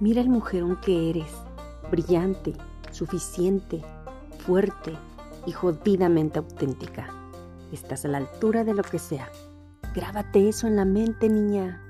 Mira el mujerón que eres, brillante, suficiente, fuerte y jodidamente auténtica. Estás a la altura de lo que sea. Grábate eso en la mente, niña.